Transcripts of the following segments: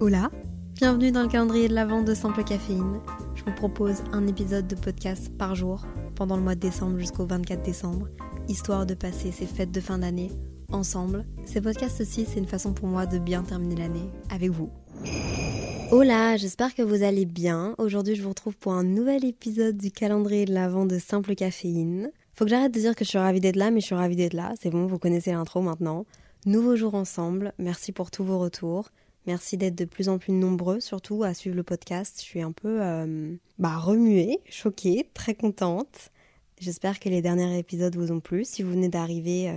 Hola, bienvenue dans le calendrier de l'avant de Simple Caféine. Je vous propose un épisode de podcast par jour pendant le mois de décembre jusqu'au 24 décembre, histoire de passer ces fêtes de fin d'année ensemble. Ces podcasts aussi, c'est une façon pour moi de bien terminer l'année avec vous. Hola, j'espère que vous allez bien. Aujourd'hui, je vous retrouve pour un nouvel épisode du calendrier de l'avant de Simple Caféine. Faut que j'arrête de dire que je suis ravie d'être là, mais je suis ravie d'être là. C'est bon, vous connaissez l'intro maintenant. Nouveau jour ensemble. Merci pour tous vos retours. Merci d'être de plus en plus nombreux, surtout à suivre le podcast. Je suis un peu euh, bah, remuée, choquée, très contente. J'espère que les derniers épisodes vous ont plu. Si vous venez d'arriver, euh,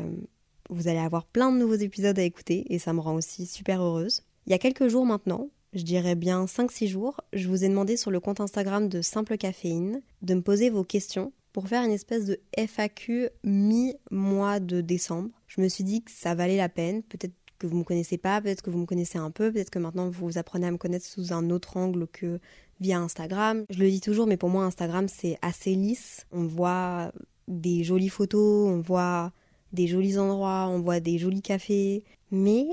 vous allez avoir plein de nouveaux épisodes à écouter et ça me rend aussi super heureuse. Il y a quelques jours maintenant, je dirais bien 5-6 jours, je vous ai demandé sur le compte Instagram de Simple Caféine de me poser vos questions pour faire une espèce de FAQ mi-mois de décembre. Je me suis dit que ça valait la peine, peut-être que vous me connaissez pas, peut-être que vous me connaissez un peu, peut-être que maintenant vous apprenez à me connaître sous un autre angle que via Instagram. Je le dis toujours, mais pour moi Instagram c'est assez lisse. On voit des jolies photos, on voit des jolis endroits, on voit des jolis cafés, mais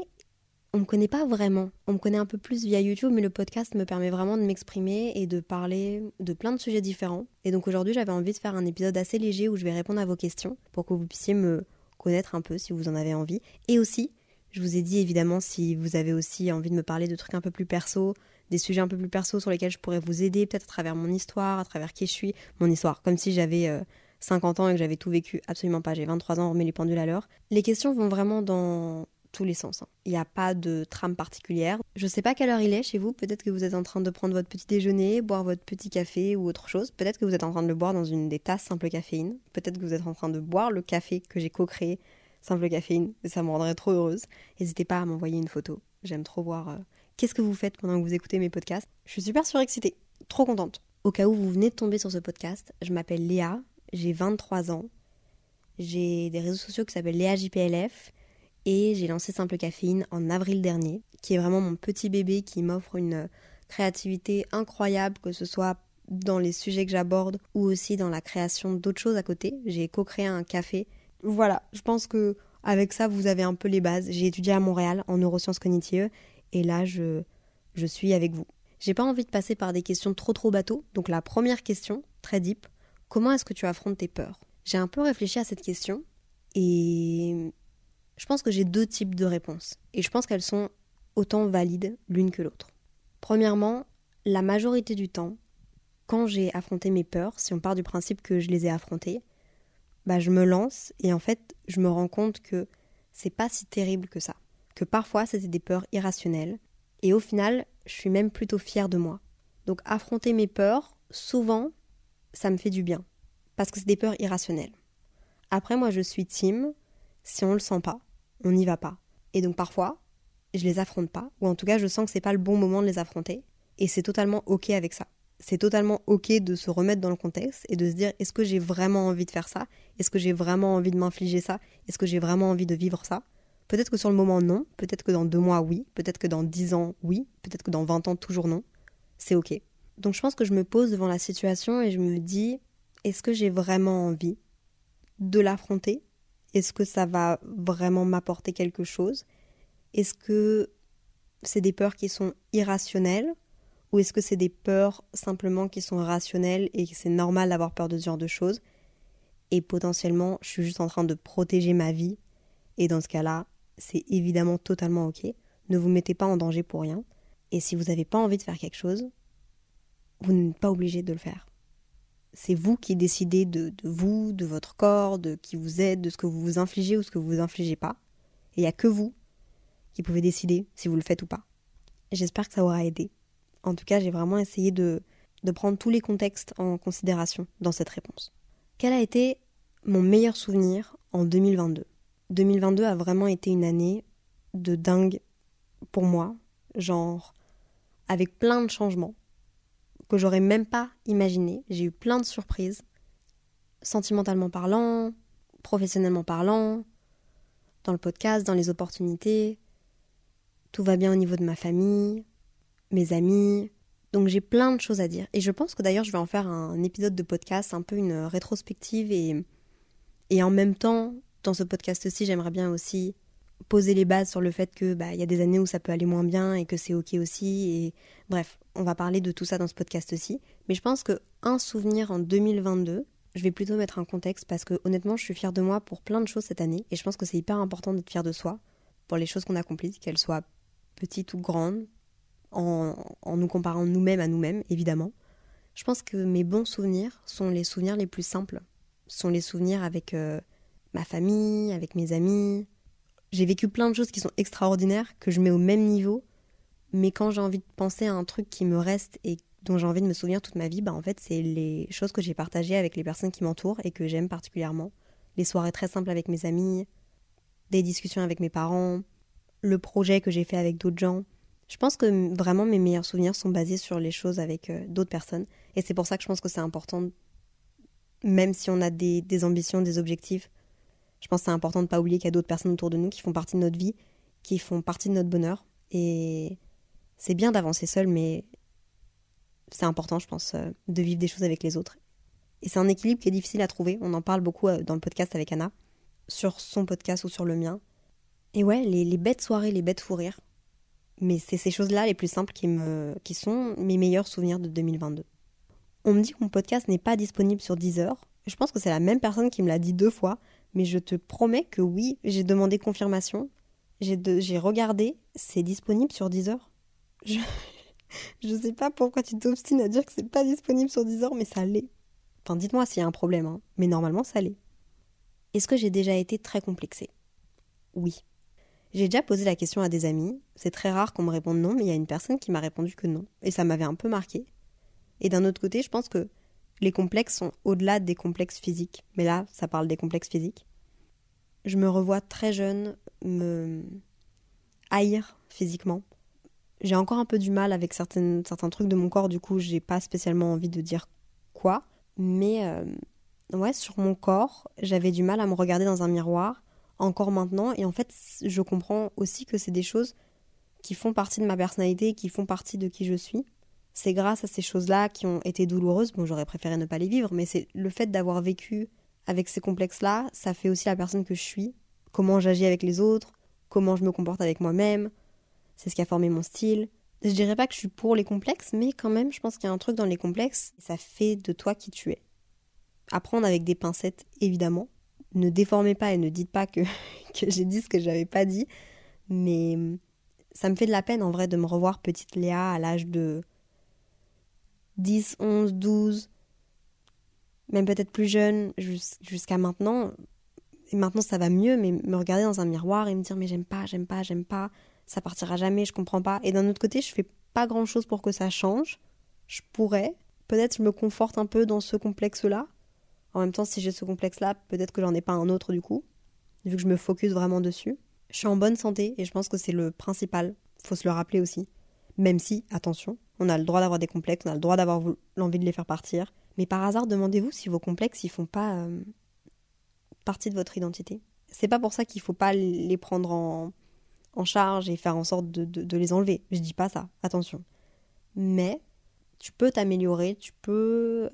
on me connaît pas vraiment. On me connaît un peu plus via YouTube, mais le podcast me permet vraiment de m'exprimer et de parler de plein de sujets différents. Et donc aujourd'hui, j'avais envie de faire un épisode assez léger où je vais répondre à vos questions pour que vous puissiez me connaître un peu si vous en avez envie. Et aussi, je vous ai dit évidemment si vous avez aussi envie de me parler de trucs un peu plus perso, des sujets un peu plus perso sur lesquels je pourrais vous aider, peut-être à travers mon histoire, à travers qui je suis, mon histoire, comme si j'avais 50 ans et que j'avais tout vécu. Absolument pas, j'ai 23 ans, on remet les pendules à l'heure. Les questions vont vraiment dans tous les sens. hein. Il n'y a pas de trame particulière. Je sais pas quelle heure il est chez vous. Peut-être que vous êtes en train de prendre votre petit déjeuner, boire votre petit café ou autre chose. Peut-être que vous êtes en train de le boire dans une des tasses simple caféine. Peut-être que vous êtes en train de boire le café que j'ai co-créé simple caféine. Ça me rendrait trop heureuse. N'hésitez pas à m'envoyer une photo. J'aime trop voir euh, qu'est-ce que vous faites pendant que vous écoutez mes podcasts. Je suis super surexcitée, trop contente. Au cas où vous venez de tomber sur ce podcast, je m'appelle Léa, j'ai 23 ans. J'ai des réseaux sociaux qui s'appellent Léa JPLF et j'ai lancé Simple Caféine en avril dernier, qui est vraiment mon petit bébé qui m'offre une créativité incroyable, que ce soit dans les sujets que j'aborde ou aussi dans la création d'autres choses à côté. J'ai co-créé un café. Voilà, je pense que avec ça vous avez un peu les bases. J'ai étudié à Montréal en neurosciences cognitives et là je je suis avec vous. J'ai pas envie de passer par des questions trop trop bateaux. Donc la première question, très deep, comment est-ce que tu affrontes tes peurs? J'ai un peu réfléchi à cette question et je pense que j'ai deux types de réponses. Et je pense qu'elles sont autant valides l'une que l'autre. Premièrement, la majorité du temps, quand j'ai affronté mes peurs, si on part du principe que je les ai affrontées, bah je me lance et en fait, je me rends compte que c'est pas si terrible que ça. Que parfois, c'était des peurs irrationnelles. Et au final, je suis même plutôt fière de moi. Donc affronter mes peurs, souvent, ça me fait du bien. Parce que c'est des peurs irrationnelles. Après, moi, je suis team. Si on le sent pas, on n'y va pas. Et donc parfois, je les affronte pas, ou en tout cas, je sens que c'est pas le bon moment de les affronter. Et c'est totalement ok avec ça. C'est totalement ok de se remettre dans le contexte et de se dire est-ce que j'ai vraiment envie de faire ça? Est-ce que j'ai vraiment envie de m'infliger ça? Est-ce que j'ai vraiment envie de vivre ça? Peut-être que sur le moment, non. Peut-être que dans deux mois, oui. Peut-être que dans dix ans, oui. Peut-être que dans vingt ans, toujours non. C'est ok. Donc je pense que je me pose devant la situation et je me dis est-ce que j'ai vraiment envie de l'affronter? Est-ce que ça va vraiment m'apporter quelque chose? Est-ce que c'est des peurs qui sont irrationnelles? Ou est-ce que c'est des peurs simplement qui sont rationnelles et que c'est normal d'avoir peur de ce genre de choses? Et potentiellement je suis juste en train de protéger ma vie et dans ce cas-là c'est évidemment totalement ok ne vous mettez pas en danger pour rien et si vous n'avez pas envie de faire quelque chose vous n'êtes pas obligé de le faire c'est vous qui décidez de, vous, de votre corps, de qui vous êtes, de ce que vous vous infligez ou ce que vous vous infligez pas. Et il n'y a que vous qui pouvez décider si vous le faites ou pas. J'espère que ça aura aidé. En tout cas, j'ai vraiment essayé de, prendre tous les contextes en considération dans cette réponse. Quelle a été mon meilleur souvenir en 2022. 2022 a vraiment été une année de dingue pour moi, genre avec plein de changements que j'aurais même pas imaginé. J'ai eu plein de surprises, sentimentalement parlant, professionnellement parlant, dans le podcast, dans les opportunités. Tout va bien au niveau de ma famille, mes amis. Donc j'ai plein de choses à dire. Et je pense que d'ailleurs je vais en faire un épisode de podcast, un peu une rétrospective et, et en même temps, dans ce podcast-ci, j'aimerais bien aussi poser les bases sur le fait que bah il y a des années où ça peut aller moins bien et que c'est ok aussi et bref on va parler de tout ça dans ce podcast aussi mais je pense que un souvenir en 2022 je vais plutôt mettre un contexte parce que honnêtement je suis fière de moi pour plein de choses cette année et je pense que c'est hyper important d'être fière de soi pour les choses qu'on accomplit qu'elles soient petites ou grandes en, nous comparant nous-mêmes à nous-mêmes évidemment je pense que mes bons souvenirs sont les souvenirs les plus simples sont les souvenirs avec euh, ma famille avec mes amis j'ai vécu plein de choses qui sont extraordinaires, que je mets au même niveau, mais quand j'ai envie de penser à un truc qui me reste et dont j'ai envie de me souvenir toute ma vie, bah en fait c'est les choses que j'ai partagées avec les personnes qui m'entourent et que j'aime particulièrement. Les soirées très simples avec mes amis, des discussions avec mes parents, le projet que j'ai fait avec d'autres gens. Je pense que vraiment mes meilleurs souvenirs sont basés sur les choses avec euh, d'autres personnes. Et c'est pour ça que je pense que c'est important, même si on a des, ambitions, des objectifs, je pense que c'est important de ne pas oublier qu'il y a d'autres personnes autour de nous qui font partie de notre vie, qui font partie de notre bonheur. Et c'est bien d'avancer seul, mais c'est important, je pense, euh, de vivre des choses avec les autres. Et c'est un équilibre qui est difficile à trouver. On en parle beaucoup euh, dans le podcast avec Anna, sur son podcast ou sur le mien. Et ouais, les, bêtes soirées, les bêtes fou rire. Mais c'est ces choses-là les plus simples qui, me, qui sont mes meilleurs souvenirs de 2022. On me dit que mon podcast n'est pas disponible sur Deezer. Je pense que c'est la même personne qui me l'a dit deux fois. Mais je te promets que oui, j'ai demandé confirmation. J'ai regardé, c'est disponible sur Deezer. Je... je sais pas pourquoi tu t'obstines à dire que c'est pas disponible sur Deezer, mais ça l'est. Enfin, dites-moi s'il y a un problème, hein. mais normalement ça l'est. Est-ce que j'ai déjà été très complexée? Oui. J'ai déjà posé la question à des amis. C'est très rare qu'on me réponde non, mais il y a une personne qui m'a répondu que non. Et ça m'avait un peu marqué. Et d'un autre côté, je pense que les complexes sont au-delà des complexes physiques. Mais là, ça parle des complexes physiques. Je me revois très jeune me haïr physiquement. J'ai encore un peu du mal avec certains trucs de mon corps, du coup, j'ai pas spécialement envie de dire quoi. Mais euh, ouais, sur mon corps, j'avais du mal à me regarder dans un miroir, encore maintenant. Et en fait, je comprends aussi que c'est des choses qui font partie de ma personnalité, qui font partie de qui je suis c'est grâce à ces choses-là qui ont été douloureuses, bon j'aurais préféré ne pas les vivre, mais c'est le fait d'avoir vécu avec ces complexes-là, ça fait aussi la personne que je suis, comment j'agis avec les autres, comment je me comporte avec moi-même, c'est ce qui a formé mon style. Je dirais pas que je suis pour les complexes, mais quand même je pense qu'il y a un truc dans les complexes, ça fait de toi qui tu es. Apprendre avec des pincettes, évidemment. Ne déformez pas et ne dites pas que, que j'ai dit ce que j'avais pas dit, mais ça me fait de la peine en vrai de me revoir petite Léa à l'âge de 10, 11, 12, même peut-être plus jeune jusqu'à maintenant. Et maintenant ça va mieux, mais me regarder dans un miroir et me dire mais j'aime pas, j'aime pas, j'aime pas, ça partira jamais, je comprends pas. Et d'un autre côté, je fais pas grand chose pour que ça change. Je pourrais. Peut-être je me conforte un peu dans ce complexe-là. En même temps, si j'ai ce complexe-là, peut-être que j'en ai pas un autre du coup, vu que je me focus vraiment dessus. Je suis en bonne santé et je pense que c'est le principal. Faut se le rappeler aussi. Même si, attention, on a le droit d'avoir des complexes, on a le droit d'avoir l'envie de les faire partir. Mais par hasard, demandez-vous si vos complexes, ils font pas euh, partie de votre identité. C'est pas pour ça qu'il faut pas les prendre en, charge et faire en sorte de, les enlever. Je dis pas ça, attention. Mais tu peux t'améliorer, tu peux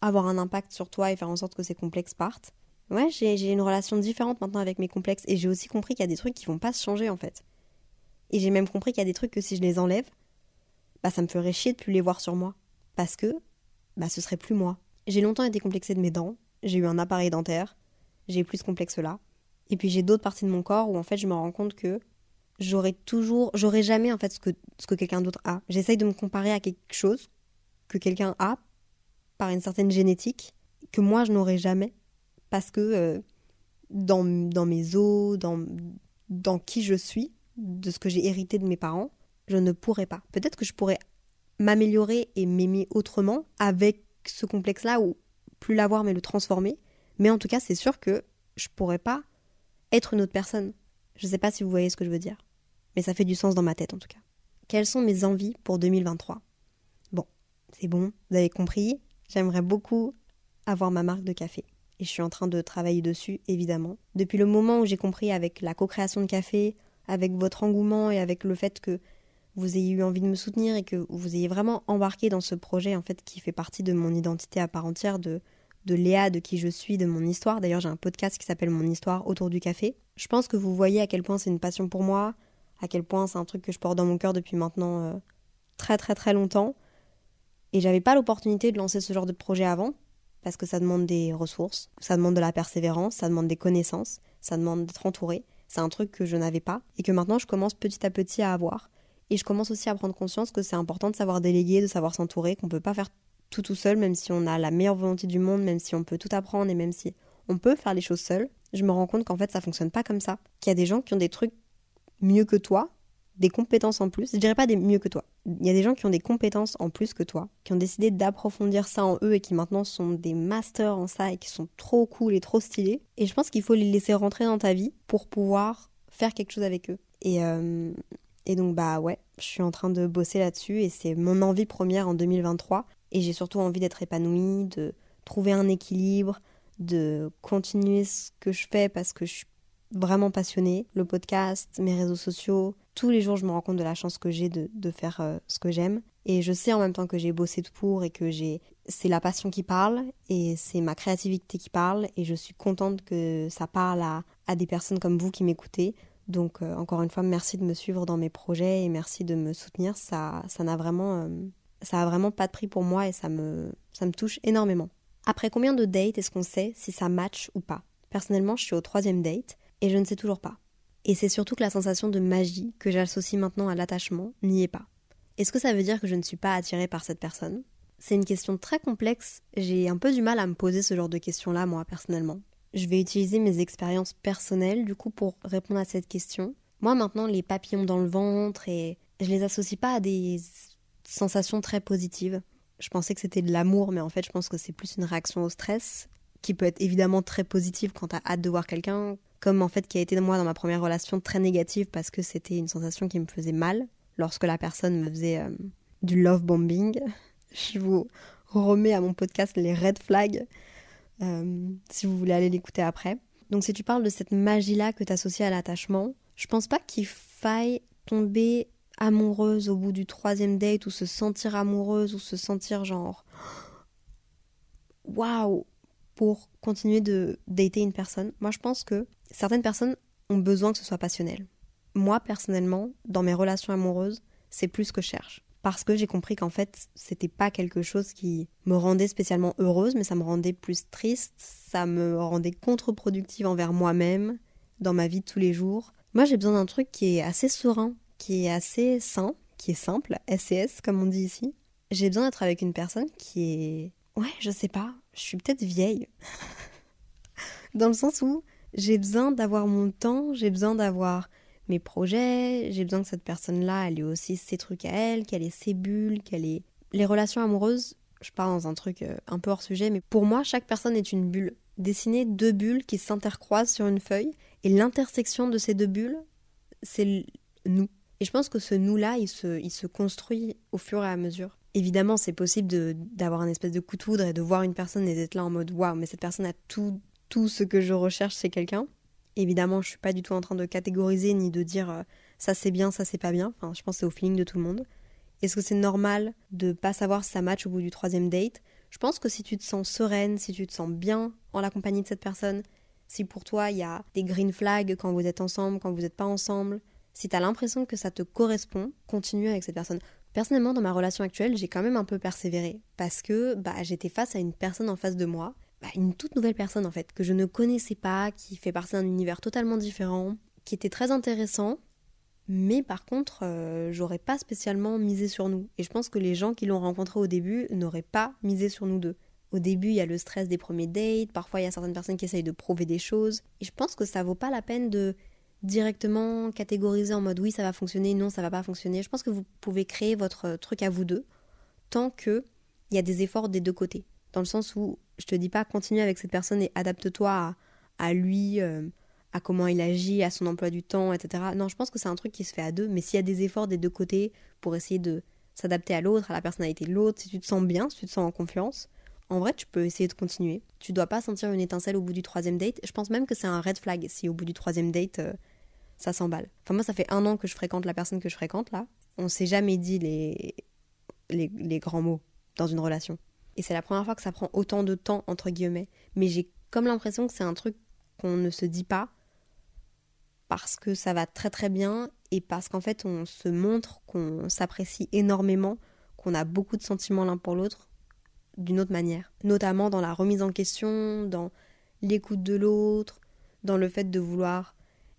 avoir un impact sur toi et faire en sorte que ces complexes partent. Ouais, j'ai une relation différente maintenant avec mes complexes et j'ai aussi compris qu'il y a des trucs qui vont pas se changer en fait. Et j'ai même compris qu'il y a des trucs que si je les enlève, bah ça me ferait chier de plus les voir sur moi. Parce que, bah ce serait plus moi. J'ai longtemps été complexée de mes dents, j'ai eu un appareil dentaire, j'ai plus ce complexe-là. Et puis j'ai d'autres parties de mon corps où en fait je me rends compte que j'aurais toujours, j'aurais jamais en fait ce que, ce que quelqu'un d'autre a. J'essaye de me comparer à quelque chose que quelqu'un a par une certaine génétique que moi je n'aurais jamais parce que euh, dans, dans mes os, dans, dans qui je suis, de ce que j'ai hérité de mes parents, je ne pourrais pas. Peut-être que je pourrais m'améliorer et m'aimer autrement avec ce complexe-là ou plus l'avoir mais le transformer. Mais en tout cas, c'est sûr que je pourrais pas être une autre personne. Je sais pas si vous voyez ce que je veux dire. Mais ça fait du sens dans ma tête en tout cas. Quelles sont mes envies pour 2023 Bon, c'est bon, vous avez compris. J'aimerais beaucoup avoir ma marque de café. Et je suis en train de travailler dessus, évidemment. Depuis le moment où j'ai compris avec la co-création de café, avec votre engouement et avec le fait que vous ayez eu envie de me soutenir et que vous ayez vraiment embarqué dans ce projet en fait qui fait partie de mon identité à part entière de de Léa, de qui je suis, de mon histoire. D'ailleurs, j'ai un podcast qui s'appelle Mon histoire autour du café. Je pense que vous voyez à quel point c'est une passion pour moi, à quel point c'est un truc que je porte dans mon cœur depuis maintenant euh, très très très longtemps. Et j'avais pas l'opportunité de lancer ce genre de projet avant, parce que ça demande des ressources, ça demande de la persévérance, ça demande des connaissances, ça demande d'être entouré. C'est un truc que je n'avais pas et que maintenant je commence petit à petit à avoir. Et je commence aussi à prendre conscience que c'est important de savoir déléguer, de savoir s'entourer, qu'on peut pas faire tout tout seul, même si on a la meilleure volonté du monde, même si on peut tout apprendre et même si on peut faire les choses seul. Je me rends compte qu'en fait ça fonctionne pas comme ça. Qu'il y a des gens qui ont des trucs mieux que toi, des compétences en plus. Je dirais pas des mieux que toi. Il y a des gens qui ont des compétences en plus que toi, qui ont décidé d'approfondir ça en eux et qui maintenant sont des masters en ça et qui sont trop cool et trop stylés. Et je pense qu'il faut les laisser rentrer dans ta vie pour pouvoir faire quelque chose avec eux. Et, euh, et donc, bah ouais, je suis en train de bosser là-dessus et c'est mon envie première en 2023. Et j'ai surtout envie d'être épanouie, de trouver un équilibre, de continuer ce que je fais parce que je suis vraiment passionnée. Le podcast, mes réseaux sociaux, tous les jours je me rends compte de la chance que j'ai de, faire euh, ce que j'aime. Et je sais en même temps que j'ai bossé pour et que j'ai c'est la passion qui parle et c'est ma créativité qui parle et je suis contente que ça parle à, à des personnes comme vous qui m'écoutez. Donc euh, encore une fois, merci de me suivre dans mes projets et merci de me soutenir. Ça, ça n'a vraiment, euh, ça a vraiment pas de prix pour moi et ça me, ça me touche énormément. Après combien de dates est-ce qu'on sait si ça match ou pas? Personnellement, je suis au troisième date et je ne sais toujours pas. Et c'est surtout que la sensation de magie que j'associe maintenant à l'attachement n'y est pas. Est-ce que ça veut dire que je ne suis pas attirée par cette personne? C'est une question très complexe. J'ai un peu du mal à me poser ce genre de questions-là, moi, personnellement. Je vais utiliser mes expériences personnelles, du coup, pour répondre à cette question. Moi, maintenant, les papillons dans le ventre, et je les associe pas à des sensations très positives. Je pensais que c'était de l'amour, mais en fait, je pense que c'est plus une réaction au stress, qui peut être évidemment très positive quand t'as hâte de voir quelqu'un, comme en fait qui a été moi dans ma première relation très négative parce que c'était une sensation qui me faisait mal lorsque la personne me faisait euh, du love bombing. Je vous remets à mon podcast les red flags euh, si vous voulez aller l'écouter après. Donc si tu parles de cette magie-là que tu associes à l'attachement, je pense pas qu'il faille tomber amoureuse au bout du troisième date ou se sentir amoureuse ou se sentir genre waouh pour continuer de dater une personne. Moi je pense que certaines personnes ont besoin que ce soit passionnel. Moi, personnellement, dans mes relations amoureuses, c'est plus ce que je cherche. Parce que j'ai compris qu'en fait, c'était pas quelque chose qui me rendait spécialement heureuse, mais ça me rendait plus triste, ça me rendait contre-productive envers moi-même, dans ma vie de tous les jours. Moi, j'ai besoin d'un truc qui est assez serein, qui est assez sain, qui est simple, SES comme on dit ici. J'ai besoin d'être avec une personne qui est... Ouais, je sais pas, je suis peut-être vieille. dans le sens où j'ai besoin d'avoir mon temps, j'ai besoin d'avoir mes projets, j'ai besoin que cette personne-là, elle ait aussi ses trucs à elle, qu'elle ait ses bulles, qu'elle ait... Les relations amoureuses, je pars dans un truc euh, un peu hors sujet, mais pour moi, chaque personne est une bulle. Dessiner deux bulles qui s'intercroisent sur une feuille, et l'intersection de ces deux bulles, c'est nous. Et je pense que ce nous-là, il se, il se construit au fur et à mesure. Évidemment, c'est possible d'avoir un espèce de coup de foudre et de voir une personne et d'être là en mode waouh, mais cette personne a tout tout ce que je recherche chez quelqu'un. Évidemment, je suis pas du tout en train de catégoriser ni de dire euh, ça c'est bien, ça c'est pas bien. Enfin, je pense c'est au feeling de tout le monde. Est-ce que c'est normal de pas savoir si ça match au bout du troisième date? Je pense que si tu te sens sereine, si tu te sens bien en la compagnie de cette personne, si pour toi il y a des green flags quand vous êtes ensemble, quand vous n'êtes pas ensemble, si tu as l'impression que ça te correspond, continue avec cette personne. Personnellement, dans ma relation actuelle, j'ai quand même un peu persévéré parce que bah, j'étais face à une personne en face de moi bah, une toute nouvelle personne en fait, que je ne connaissais pas, qui fait partie d'un univers totalement différent, qui était très intéressant, mais par contre, euh, j'aurais pas spécialement misé sur nous. Et je pense que les gens qui l'ont rencontré au début n'auraient pas misé sur nous deux. Au début, il y a le stress des premiers dates, parfois il y a certaines personnes qui essayent de prouver des choses, et je pense que ça vaut pas la peine de directement catégoriser en mode oui ça va fonctionner, non ça va pas fonctionner. Je pense que vous pouvez créer votre truc à vous deux, tant que il y a des efforts des deux côtés. Dans le sens où Je te dis pas continue avec cette personne et adapte-toi à, lui, euh, à comment il agit, à son emploi du temps, etc. Non, je pense que c'est un truc qui se fait à deux, mais s'il y a des efforts des deux côtés pour essayer de s'adapter à l'autre, à la personnalité de l'autre, si tu te sens bien, si tu te sens en confiance, en vrai, tu peux essayer de continuer. Tu dois pas sentir une étincelle au bout du troisième date. Je pense même que c'est un red flag si au bout du troisième date, euh, ça s'emballe. Enfin, moi, ça fait un an que je fréquente la personne que je fréquente là. On s'est jamais dit les, les, grands mots dans une relation. Et c'est la première fois que ça prend autant de temps, entre guillemets. Mais j'ai comme l'impression que c'est un truc qu'on ne se dit pas parce que ça va très très bien et parce qu'en fait on se montre qu'on s'apprécie énormément, qu'on a beaucoup de sentiments l'un pour l'autre d'une autre manière. Notamment dans la remise en question, dans l'écoute de l'autre, dans le fait de vouloir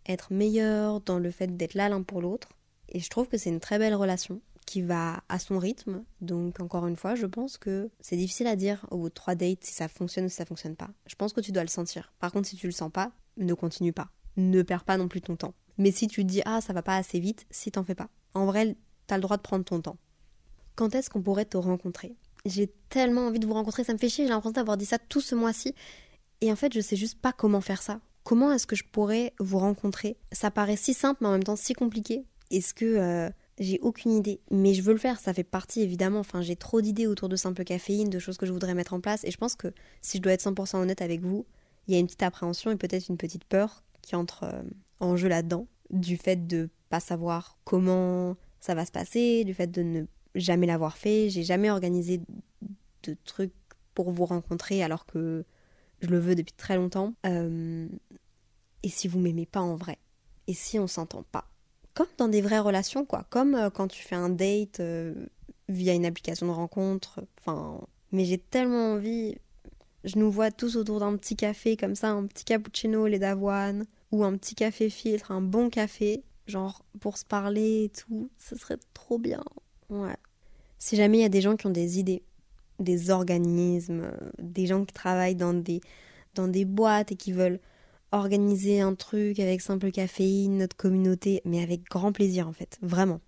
être meilleur, dans le fait d'être là l'un pour l'autre. Et je trouve que c'est une très belle relation qui va à son rythme. Donc encore une fois, je pense que c'est difficile à dire au bout de trois dates si ça fonctionne ou si ça fonctionne pas. Je pense que tu dois le sentir. Par contre, si tu le sens pas, ne continue pas. Ne perds pas non plus ton temps. Mais si tu te dis ah ça va pas assez vite, si t'en fais pas. En vrai, t'as le droit de prendre ton temps. Quand est-ce qu'on pourrait te rencontrer? J'ai tellement envie de vous rencontrer, ça me fait chier, j'ai l'impression d'avoir dit ça tout ce mois-ci. Et en fait, je sais juste pas comment faire ça. Comment est-ce que je pourrais vous rencontrer? Ça paraît si simple, mais en même temps si compliqué. Est-ce que euh, j'ai aucune idée? Mais je veux le faire, ça fait partie évidemment. Enfin, j'ai trop d'idées autour de simple caféine, de choses que je voudrais mettre en place. Et je pense que si je dois être 100% honnête avec vous, il y a une petite appréhension et peut-être une petite peur qui entre euh, en jeu là-dedans. Du fait de pas savoir comment ça va se passer, du fait de ne jamais l'avoir fait, j'ai jamais organisé de trucs pour vous rencontrer alors que je le veux depuis très longtemps. Euh, et si vous m'aimez pas en vrai Et si on s'entend pas Comme dans des vraies relations, quoi. Comme euh, quand tu fais un date euh, via une application de rencontre. Enfin, mais j'ai tellement envie. Je nous vois tous autour d'un petit café comme ça, un petit cappuccino lait d'avoine, ou un petit café filtre, un bon café, genre pour se parler et tout. Ce serait trop bien. Ouais. Si jamais il y a des gens qui ont des idées, des organismes, des gens qui travaillent dans des, dans des boîtes et qui veulent organiser un truc avec simple caféine, notre communauté, mais avec grand plaisir en fait, vraiment.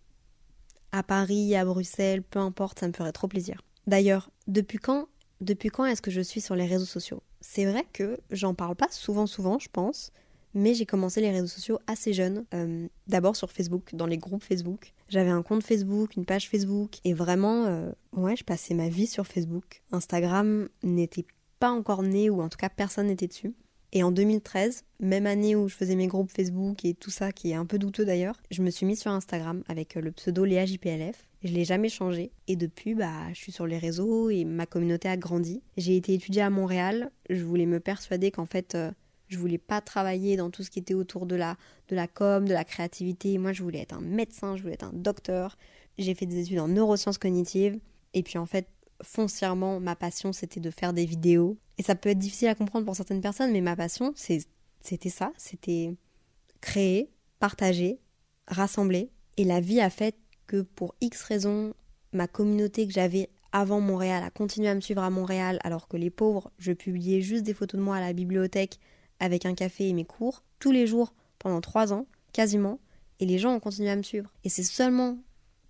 À Paris, à Bruxelles, peu importe, ça me ferait trop plaisir. D'ailleurs, depuis quand, depuis quand est-ce que je suis sur les réseaux sociaux? C'est vrai que j'en parle pas souvent, souvent, je pense, mais j'ai commencé les réseaux sociaux assez jeune. Euh, d'abord sur Facebook, dans les groupes Facebook. J'avais un compte Facebook, une page Facebook, et vraiment, euh, ouais, je passais ma vie sur Facebook. Instagram n'était pas encore né, ou en tout cas personne n'était dessus. Et en 2013, même année où je faisais mes groupes Facebook et tout ça, qui est un peu douteux d'ailleurs, je me suis mise sur Instagram avec le pseudo Léa JPLF. Je l'ai jamais changé. Et depuis, bah, je suis sur les réseaux et ma communauté a grandi. J'ai été étudiée à Montréal. Je voulais me persuader qu'en fait, euh, je voulais pas travailler dans tout ce qui était autour de la, de la com, de la créativité. Moi, je voulais être un médecin, je voulais être un docteur. J'ai fait des études en neurosciences cognitives. Et puis, en fait, foncièrement, ma passion, c'était de faire des vidéos. Et ça peut être difficile à comprendre pour certaines personnes, mais ma passion, c'était ça. C'était créer, partager, rassembler. Et la vie a fait que pour X raisons, ma communauté que j'avais avant Montréal a continué à me suivre à Montréal, alors que les pauvres, je publiais juste des photos de moi à la bibliothèque avec un café et mes cours tous les jours pendant trois ans, quasiment, et les gens ont continué à me suivre. Et c'est seulement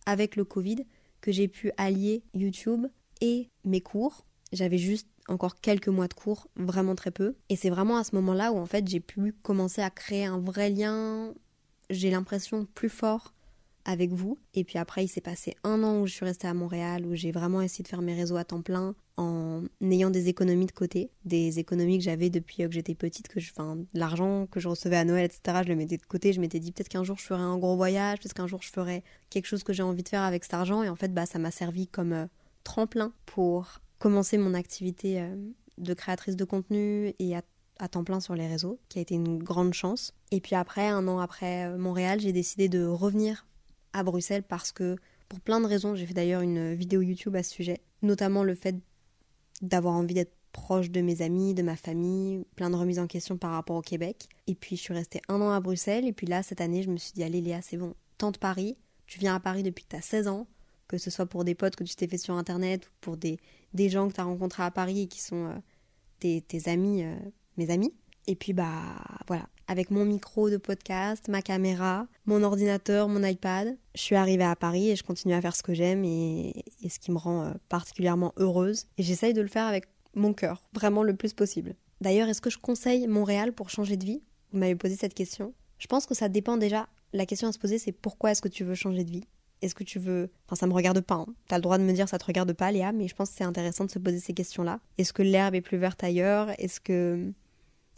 avec le Covid que j'ai pu allier YouTube et mes cours. J'avais juste encore quelques mois de cours, vraiment très peu. Et c'est vraiment à ce moment-là où en fait j'ai pu commencer à créer un vrai lien, j'ai l'impression plus fort avec vous. Et puis après, il s'est passé un an où je suis restée à Montréal, où j'ai vraiment essayé de faire mes réseaux à temps plein en ayant des économies de côté, des économies que j'avais depuis que j'étais petite, que je, enfin, l'argent que je recevais à Noël, etc. Je le mettais de côté. Je m'étais dit peut-être qu'un jour je ferais un gros voyage, peut-être qu'un jour je ferais quelque chose que j'ai envie de faire avec cet argent. Et en fait, bah, ça m'a servi comme euh, tremplin pour commencer mon activité euh, de créatrice de contenu et à à temps plein sur les réseaux, qui a été une grande chance. Et puis après, un an après euh, Montréal, j'ai décidé de revenir à Bruxelles parce que, pour plein de raisons, j'ai fait d'ailleurs une vidéo YouTube à ce sujet, notamment le fait d'avoir envie d'être proche de mes amis, de ma famille, plein de remises en question par rapport au Québec. Et puis je suis restée un an à Bruxelles, et puis là, cette année, je me suis dit, allez Léa, c'est bon, tente Paris, tu viens à Paris depuis que tu as 16 ans, que ce soit pour des potes que tu t'es fait sur Internet, ou pour des, des gens que tu as rencontrés à Paris et qui sont euh, tes, amis, euh, mes amis. Et puis bah voilà, avec mon micro de podcast, ma caméra, mon ordinateur, mon iPad, je suis arrivée à Paris et je continue à faire ce que j'aime et, ce qui me rend euh, particulièrement heureuse. Et j'essaye de le faire avec mon cœur, vraiment le plus possible. D'ailleurs, est-ce que je conseille Montréal pour changer de vie? Vous m'avez posé cette question. Je pense que ça dépend déjà. La question à se poser, c'est pourquoi est-ce que tu veux changer de vie? Est-ce que tu veux. Enfin, ça me regarde pas. Hein. T'as le droit de me dire ça te regarde pas, Léa, mais je pense que c'est intéressant de se poser ces questions-là. Est-ce que l'herbe est plus verte ailleurs? Est-ce que.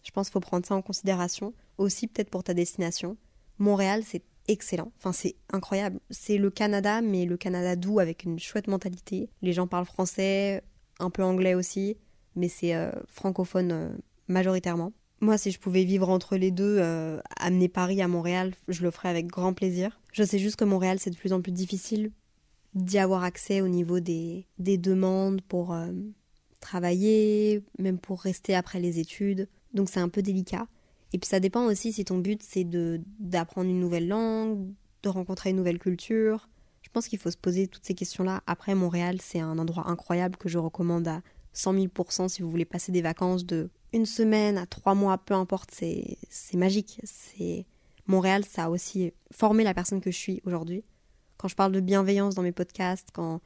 Je pense qu'il faut prendre ça en considération. Aussi, peut-être pour ta destination. Montréal, c'est excellent. Enfin, c'est incroyable. C'est le Canada, mais le Canada doux avec une chouette mentalité. Les gens parlent français, un peu anglais aussi, mais c'est euh, francophone euh, majoritairement. Moi, si je pouvais vivre entre les deux, euh, amener Paris à Montréal, je le ferais avec grand plaisir. Je sais juste que Montréal, c'est de plus en plus difficile d'y avoir accès au niveau des, des demandes pour travailler, même pour rester après les études. Donc c'est un peu délicat. Et puis ça dépend aussi si ton but c'est de d'apprendre une nouvelle langue, de rencontrer une nouvelle culture. Je pense qu'il faut se poser toutes ces questions-là. Après, Montréal, c'est un endroit incroyable que je recommande à 100 000% si vous voulez passer des vacances de une semaine à trois mois, peu importe, c'est magique. C'est Montréal, ça a aussi formé la personne que je suis aujourd'hui. Quand je parle de bienveillance dans mes podcasts, quand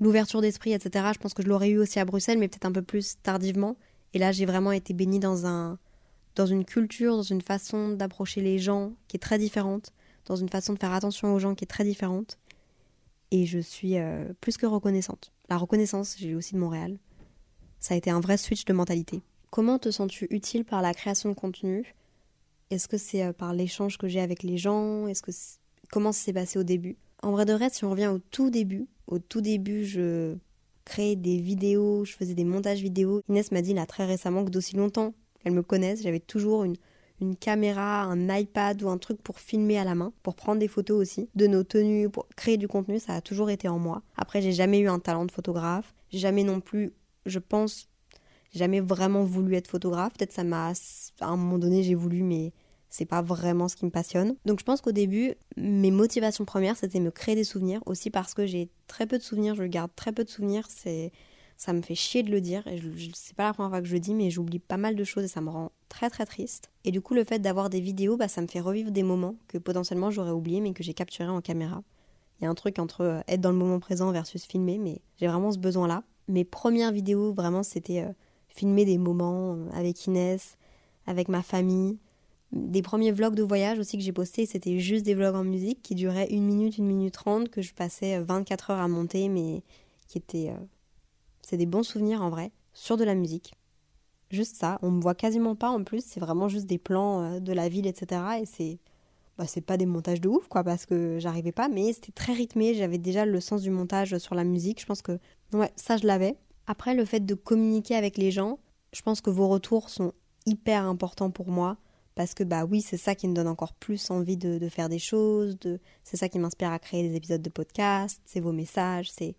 l'ouverture d'esprit, etc., je pense que je l'aurais eu aussi à Bruxelles, mais peut-être un peu plus tardivement. Et là, j'ai vraiment été bénie dans un dans une culture, dans une façon d'approcher les gens qui est très différente, dans une façon de faire attention aux gens qui est très différente. Et je suis euh, plus que reconnaissante. La reconnaissance, j'ai aussi de Montréal. Ça a été un vrai switch de mentalité. Comment te sens-tu utile par la création de contenu? Est-ce que c'est euh, par l'échange que j'ai avec les gens? Est-ce que comment ça s'est passé au début? En vrai de vrai, si on revient au tout début, au tout début, je créais des vidéos, je faisais des montages vidéo. Inès m'a dit là très récemment que d'aussi longtemps elles me connaissent, j'avais toujours une, une caméra, un iPad ou un truc pour filmer à la main, pour prendre des photos aussi, de nos tenues, pour créer du contenu, ça a toujours été en moi. Après, j'ai jamais eu un talent de photographe, jamais non plus, je pense, jamais vraiment voulu être photographe. Peut-être ça m'a, à un moment donné, j'ai voulu, mais c'est pas vraiment ce qui me passionne. Donc je pense qu'au début, mes motivations premières, c'était me créer des souvenirs, aussi parce que j'ai très peu de souvenirs, je garde très peu de souvenirs, c'est ça me fait chier de le dire, et je, c'est pas la première fois que je le dis, mais j'oublie pas mal de choses et ça me rend très très triste. Et du coup, le fait d'avoir des vidéos, bah, ça me fait revivre des moments que potentiellement j'aurais oubliés, mais que j'ai capturés en caméra. Il y a un truc entre euh, être dans le moment présent versus filmer, mais j'ai vraiment ce besoin-là. Mes premières vidéos, vraiment, c'était euh, filmer des moments euh, avec Inès, avec ma famille. Des premiers vlogs de voyage aussi que j'ai postés, c'était juste des vlogs en musique qui duraient une minute, une minute trente, que je passais 24 heures à monter, mais qui étaient c'est des bons souvenirs en vrai, sur de la musique. Juste ça, on me voit quasiment pas en plus, c'est vraiment juste des plans euh, de la ville, etc. Et c'est. Bah, c'est pas des montages de ouf, quoi, parce que j'arrivais pas, mais c'était très rythmé, j'avais déjà le sens du montage sur la musique, je pense que. Ouais, ça je l'avais. Après, le fait de communiquer avec les gens, je pense que vos retours sont hyper importants pour moi parce que bah oui c'est ça qui me donne encore plus envie de, faire des choses de c'est ça qui m'inspire à créer des épisodes de podcast c'est vos messages c'est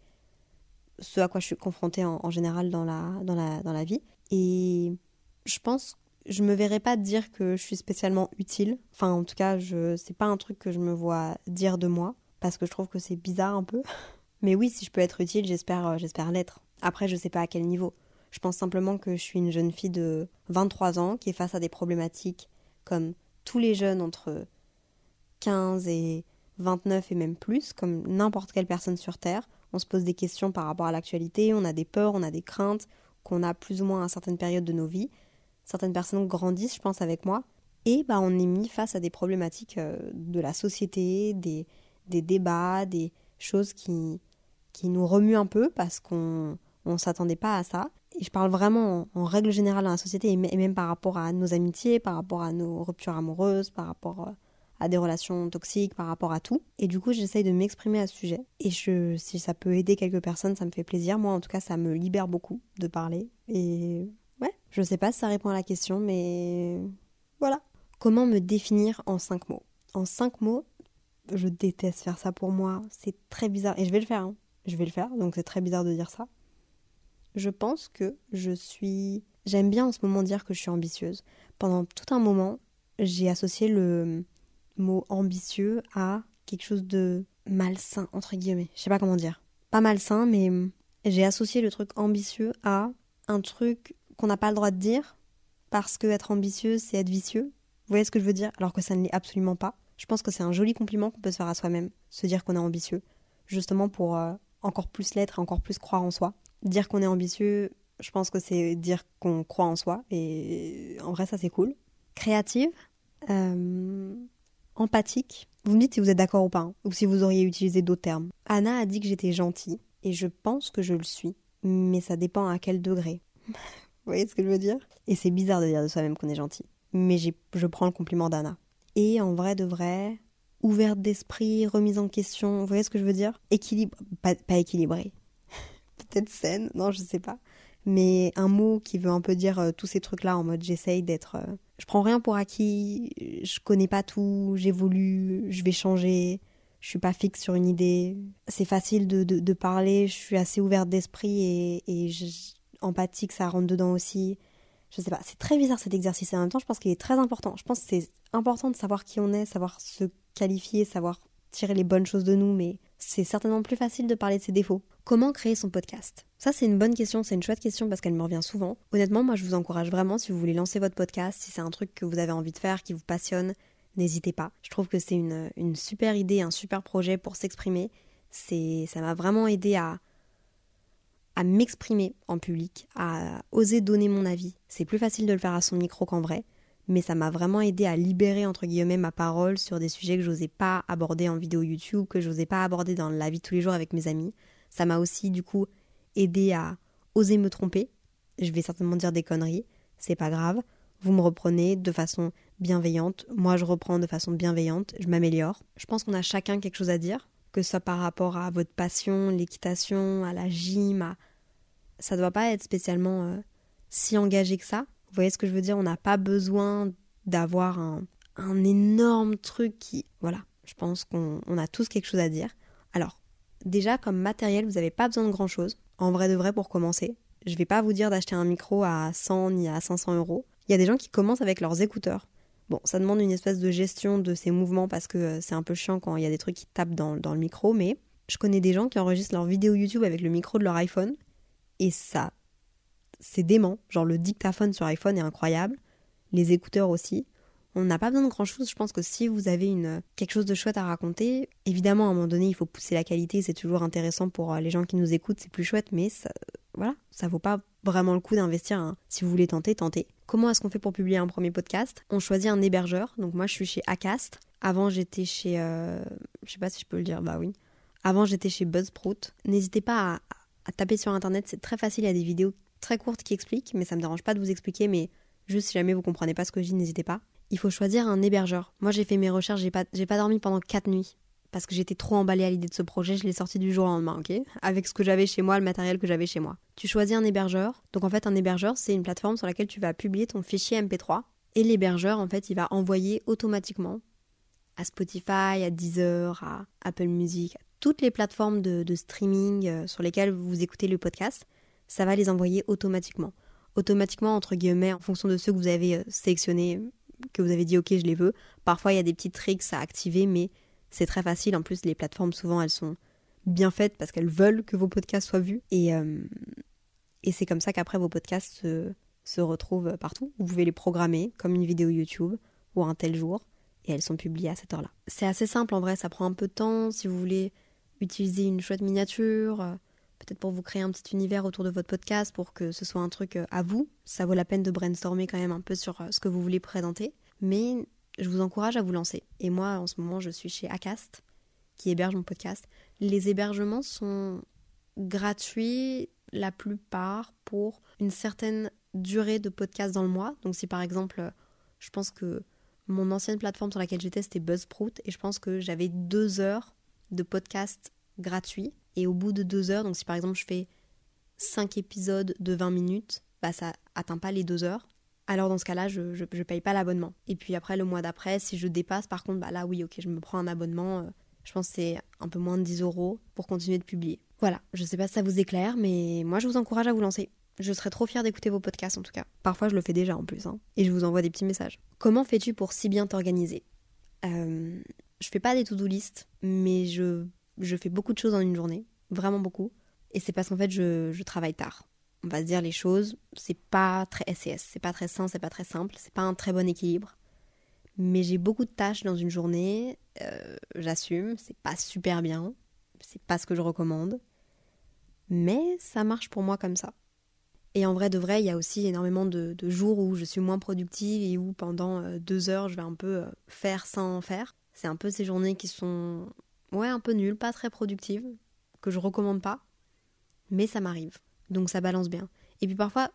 ce à quoi je suis confrontée en, général dans la, dans, la, dans la vie. Et je pense, je me verrais pas dire que je suis spécialement utile. Enfin, en tout cas, je, c'est pas un truc que je me vois dire de moi, parce que je trouve que c'est bizarre un peu. Mais oui, si je peux être utile, j'espère, euh, j'espère l'être. Après, je sais pas à quel niveau. Je pense simplement que je suis une jeune fille de 23 ans qui est face à des problématiques comme tous les jeunes entre 15 et 29 et même plus, comme n'importe quelle personne sur Terre on se pose des questions par rapport à l'actualité, on a des peurs, on a des craintes qu'on a plus ou moins à certaines périodes de nos vies. Certaines personnes grandissent, je pense, avec moi. Et bah, on est mis face à des problématiques euh, de la société, des, des débats, des choses qui, qui nous remuent un peu parce qu'on ne s'attendait pas à ça. Je parle vraiment en, règle générale dans la société et même par rapport à nos amitiés, par rapport à nos ruptures amoureuses, par rapport euh, à des relations toxiques, par rapport à tout. Et du coup, j'essaye de m'exprimer à ce sujet. Et je, si ça peut aider quelques personnes, ça me fait plaisir. Moi, en tout cas, ça me libère beaucoup de parler. Et ouais, je sais pas si ça répond à la question, mais voilà. Comment me définir en cinq mots? En cinq mots, je déteste faire ça pour moi. C'est très bizarre. Et je vais le faire. Hein. Je vais le faire, donc c'est très bizarre de dire ça. Je pense que je suis. J'aime bien en ce moment dire que je suis ambitieuse. Pendant tout un moment, j'ai associé le mot ambitieux à quelque chose de malsain, entre guillemets. Je sais pas comment dire. Pas malsain, mais j'ai associé le truc ambitieux à un truc qu'on n'a pas le droit de dire parce que être ambitieux, c'est être vicieux. Vous voyez ce que je veux dire? Alors que ça ne l'est absolument pas. Je pense que c'est un joli compliment qu'on peut se faire à soi-même, se dire qu'on est ambitieux, justement pour euh, encore plus l'être et encore plus croire en soi. Dire qu'on est ambitieux, Je pense que c'est dire qu'on croit en soi. Et en vrai, ça, c'est cool. Créative. Euh, empathique. Vous me dites si vous êtes d'accord ou pas, hein, ou si vous auriez utilisé d'autres termes. Anna a dit que j'étais gentille, et je pense que je le suis, mais ça dépend à quel degré. vous voyez ce que je veux dire? Et c'est bizarre de dire de soi-même qu'on est gentil, mais je prends le compliment d'Anna. Et en vrai de vrai, ouverte d'esprit, remise en question, vous voyez ce que je veux dire? Équilibre, pas, pas équilibré. Peut-être saine, non, je sais pas. Mais un mot qui veut un peu dire euh, tous ces trucs-là en mode j'essaye d'être. Euh, je prends rien pour acquis, je connais pas tout, j'évolue, je vais changer, je suis pas fixe sur une idée. C'est facile de, de, parler, je suis assez ouverte d'esprit et, empathique, ça rentre dedans aussi. Je sais pas, c'est très bizarre cet exercice et en même temps je pense qu'il est très important. Je pense que c'est important de savoir qui on est, savoir se qualifier, savoir tirer les bonnes choses de nous, mais c'est certainement plus facile de parler de ses défauts. Comment créer son podcast? Ça, c'est une bonne question, c'est une chouette question parce qu'elle me revient souvent. Honnêtement, moi, je vous encourage vraiment si vous voulez lancer votre podcast, si c'est un truc que vous avez envie de faire, qui vous passionne, n'hésitez pas. Je trouve que c'est une, super idée, un super projet pour s'exprimer. C'est, ça m'a vraiment aidé à m'exprimer en public, à oser donner mon avis. C'est plus facile de le faire à son micro qu'en vrai mais ça m'a vraiment aidé à libérer entre guillemets ma parole sur des sujets que j'osais pas aborder en vidéo YouTube, que j'osais pas aborder dans la vie de tous les jours avec mes amis. Ça m'a aussi du coup aidé à oser me tromper. Je vais certainement dire des conneries, c'est pas grave. Vous me reprenez de façon bienveillante, moi je reprends de façon bienveillante, je m'améliore. Je pense qu'on a chacun quelque chose à dire, que ce soit par rapport à votre passion, l'équitation, à la gym, à... ça doit pas être spécialement euh, si engagé que ça, vous voyez ce que je veux dire? On n'a pas besoin d'avoir un, énorme truc qui... Voilà, je pense qu'on a tous quelque chose à dire. Alors, déjà, comme matériel, vous n'avez pas besoin de grand-chose. En vrai de vrai, pour commencer. Je ne vais pas vous dire d'acheter un micro à 100 ni à 500 euros. Il y a des gens qui commencent avec leurs écouteurs. Bon, ça demande une espèce de gestion de ces mouvements parce que euh, c'est un peu chiant quand il y a des trucs qui tapent dans, dans le micro, mais je connais des gens qui enregistrent leurs vidéos YouTube avec le micro de leur iPhone et ça c'est dément. Genre le dictaphone sur iPhone est incroyable, les écouteurs aussi. On n'a pas besoin de grand chose. Je pense que si vous avez une, quelque chose de chouette à raconter, évidemment, à un moment donné, il faut pousser la qualité. C'est toujours intéressant pour euh, les gens qui nous écoutent. C'est plus chouette, mais voilà, ça vaut pas vraiment le coup d'investir. Hein. Si vous voulez tenter, tentez. Comment est-ce qu'on fait pour publier un premier podcast? On choisit un hébergeur. Donc moi, je suis chez Acast. Avant, j'étais chez, euh, je sais pas si je peux le dire. Bah oui. Avant, j'étais chez Buzzsprout. N'hésitez pas à, à taper sur internet. C'est très facile. Il y a des vidéos très courte qui explique, mais ça me dérange pas de vous expliquer, mais juste si jamais vous comprenez pas ce que je dis, n'hésitez pas. Il faut choisir un hébergeur. Moi, j'ai fait mes recherches, j'ai pas, j'ai pas dormi pendant 4 nuits parce que j'étais trop emballée à l'idée de ce projet, je l'ai sorti du jour au lendemain, ok? Avec ce que j'avais chez moi, le matériel que j'avais chez moi. Tu choisis un hébergeur. Donc en fait, un hébergeur, c'est une plateforme sur laquelle tu vas publier ton fichier MP3 et l'hébergeur, en fait, il va envoyer automatiquement à Spotify, à Deezer, à Apple Music, à toutes les plateformes de, streaming euh, sur lesquelles vous écoutez le podcast ça va les envoyer automatiquement. Automatiquement, entre guillemets, en fonction de ceux que vous avez euh, sélectionnés, que vous avez dit ok, je les veux. Parfois, il y a des petits tricks à activer, mais c'est très facile. En plus, les plateformes, souvent, elles sont bien faites parce qu'elles veulent que vos podcasts soient vus. Et, euh, et c'est comme ça qu'après, vos podcasts se, se retrouvent partout. Vous pouvez les programmer comme une vidéo YouTube ou un tel jour et elles sont publiées à cette heure-là. C'est assez simple en vrai, ça prend un peu de temps si vous voulez utiliser une chouette miniature, euh, peut-être pour vous créer un petit univers autour de votre podcast pour que ce soit un truc euh, à vous. Ça vaut la peine de brainstormer quand même un peu sur euh, ce que vous voulez présenter. Mais je vous encourage à vous lancer. Et moi, en ce moment, je suis chez Acast, qui héberge mon podcast. Les hébergements sont gratuits la plupart pour une certaine durée de podcast dans le mois. Donc si par exemple, je pense que mon ancienne plateforme sur laquelle j'étais, c'était Buzzsprout, et je pense que j'avais deux heures de podcast gratuit et au bout de deux heures, donc si par exemple je fais cinq épisodes de 20 minutes, bah ça atteint pas les deux heures. Alors dans ce cas-là, je, je, paye pas l'abonnement. Et puis après, le mois d'après, si je dépasse, par contre, bah là oui, ok, je me prends un abonnement. Euh, je pense que c'est un peu moins de 10 euros pour continuer de publier. Voilà, je sais pas si ça vous éclaire, mais moi je vous encourage à vous lancer. Je serais trop fière d'écouter vos podcasts en tout cas. Parfois je le fais déjà en plus, hein, et je vous envoie des petits messages. Comment fais-tu pour si bien t'organiser? Euh, Je fais pas des to-do list, mais je je fais beaucoup de choses en une journée, vraiment beaucoup. Et c'est parce qu'en fait, je, travaille tard. On va se dire les choses, c'est pas très SES, c'est pas très sain, c'est pas très simple, c'est pas un très bon équilibre. Mais j'ai beaucoup de tâches dans une journée, euh, j'assume, c'est pas super bien, c'est pas ce que je recommande. Mais ça marche pour moi comme ça. Et en vrai de vrai, il y a aussi énormément de, jours où je suis moins productive et où pendant euh, deux heures, je vais un peu euh, faire sans faire. C'est un peu ces journées qui sont, ouais, un peu nulles, pas très productives, que je recommande pas. Mais ça m'arrive. Donc ça balance bien. Et puis parfois,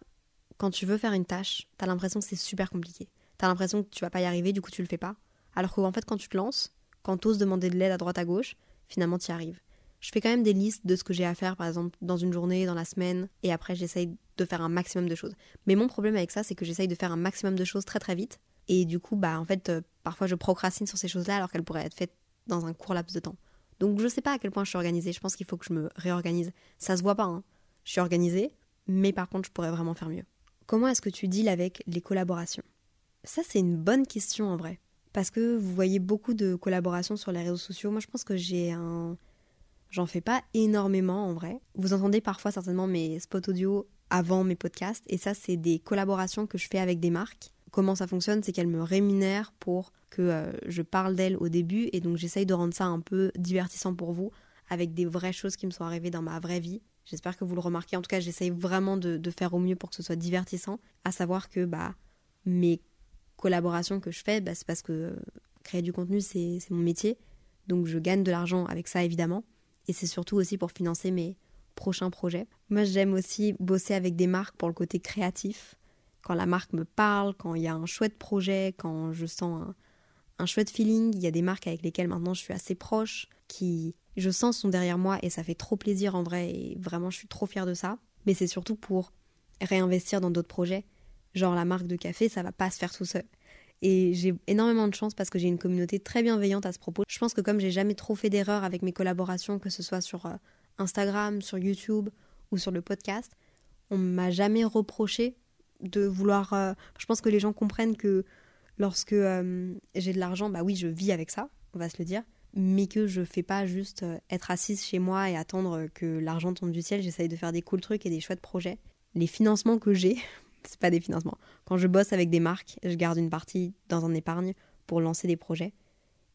quand tu veux faire une tâche, t'as l'impression que c'est super compliqué. T'as l'impression que tu vas pas y arriver, du coup tu le fais pas. Alors qu'en fait, quand tu te lances, quand tu oses demander de l'aide à droite à gauche, finalement tu y arrives. Je fais quand même des listes de ce que j'ai à faire, par exemple, dans une journée, dans la semaine, et après j'essaye de faire un maximum de choses. Mais mon problème avec ça, c'est que j'essaye de faire un maximum de choses très très vite, et du coup, bah en fait, euh, parfois je procrastine sur ces choses-là alors qu'elles pourraient être faites dans un court laps de temps. Donc je sais pas à quel point je suis organisée, je pense qu'il faut que je me réorganise. Ça se voit pas, hein. Je suis organisée, mais par contre, je pourrais vraiment faire mieux. Comment est-ce que tu deals avec les collaborations? Ça, c'est une bonne question en vrai. Parce que vous voyez beaucoup de collaborations sur les réseaux sociaux. Moi, je pense que j'ai un J'en fais pas énormément en vrai. Vous entendez parfois certainement mes spots audio avant mes podcasts et ça c'est des collaborations que je fais avec des marques. Comment ça fonctionne C'est qu'elles me rémunèrent pour que euh, je parle d'elles au début et donc j'essaye de rendre ça un peu divertissant pour vous avec des vraies choses qui me sont arrivées dans ma vraie vie. J'espère que vous le remarquez. En tout cas, j'essaye vraiment de, faire au mieux pour que ce soit divertissant. À savoir que bah, mes collaborations que je fais, bah, c'est parce que euh, créer du contenu, c'est mon métier. Donc je gagne de l'argent avec ça, évidemment et c'est surtout aussi pour financer mes prochains projets. Moi, j'aime aussi bosser avec des marques pour le côté créatif. Quand la marque me parle, quand il y a un chouette projet, quand je sens un, chouette feeling, il y a des marques avec lesquelles maintenant je suis assez proche, qui je sens sont derrière moi et ça fait trop plaisir en vrai et vraiment je suis trop fière de ça. Mais c'est surtout pour réinvestir dans d'autres projets. Genre la marque de café, ça va pas se faire tout seul. Et j'ai énormément de chance parce que j'ai une communauté très bienveillante à ce propos. Je pense que comme j'ai jamais trop fait d'erreurs avec mes collaborations, que ce soit sur euh, Instagram, sur YouTube ou sur le podcast, on m'a jamais reproché de vouloir. Euh, je pense que les gens comprennent que lorsque euh, j'ai de l'argent, bah oui, je vis avec ça, on va se le dire, mais que je fais pas juste être assise chez moi et attendre que l'argent tombe du ciel. J'essaye de faire des cool trucs et des chouettes projets. Les financements que j'ai, c'est pas des financements. Quand je bosse avec des marques, je garde une partie dans un épargne pour lancer des projets.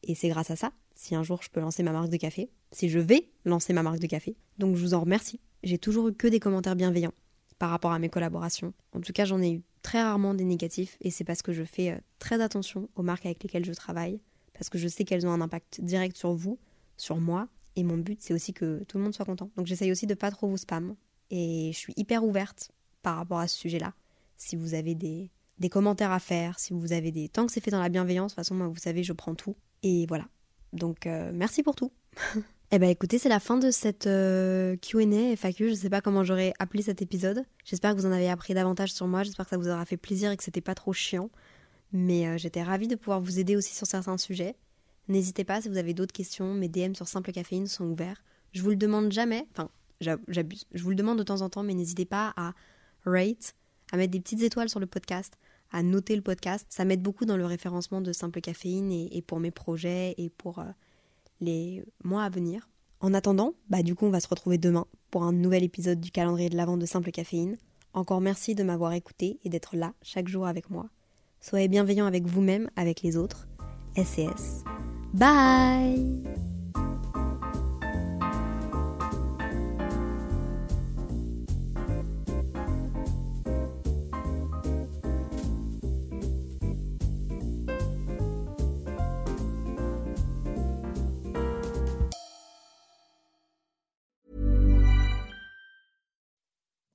Et c'est grâce à ça, si un jour je peux lancer ma marque de café, si je vais lancer ma marque de café. Donc je vous en remercie. J'ai toujours eu que des commentaires bienveillants par rapport à mes collaborations. En tout cas, j'en ai eu très rarement des négatifs et c'est parce que je fais euh, très attention aux marques avec lesquelles je travaille, parce que je sais qu'elles ont un impact direct sur vous, sur moi, et mon but c'est aussi que tout le monde soit content. Donc j'essaye aussi de pas trop vous spam et je suis hyper ouverte par rapport à ce sujet-là si vous avez des, commentaires à faire, si vous avez des... Tant que c'est fait dans la bienveillance, de toute façon, moi, vous savez, je prends tout. Et voilà. Donc, euh, merci pour tout. eh ben écoutez, c'est la fin de cette euh, Q&A FAQ. Je sais pas comment j'aurais appelé cet épisode. J'espère que vous en avez appris davantage sur moi. J'espère que ça vous aura fait plaisir et que c'était pas trop chiant. Mais euh, j'étais ravie de pouvoir vous aider aussi sur certains sujets. N'hésitez pas si vous avez d'autres questions. Mes DM sur Simple Caféine sont ouverts. Je vous le demande jamais. Enfin, j'abuse. Je vous le demande de temps en temps, mais n'hésitez pas à rate, à mettre des petites étoiles sur le podcast, à noter le podcast. Ça m'aide beaucoup dans le référencement de Simple Caféine et, pour mes projets et pour euh, les mois à venir. En attendant, bah du coup on va se retrouver demain pour un nouvel épisode du calendrier de l'avant de Simple Caféine. Encore merci de m'avoir écouté et d'être là chaque jour avec moi. Soyez bienveillants avec vous-même, avec les autres. SCS. Bye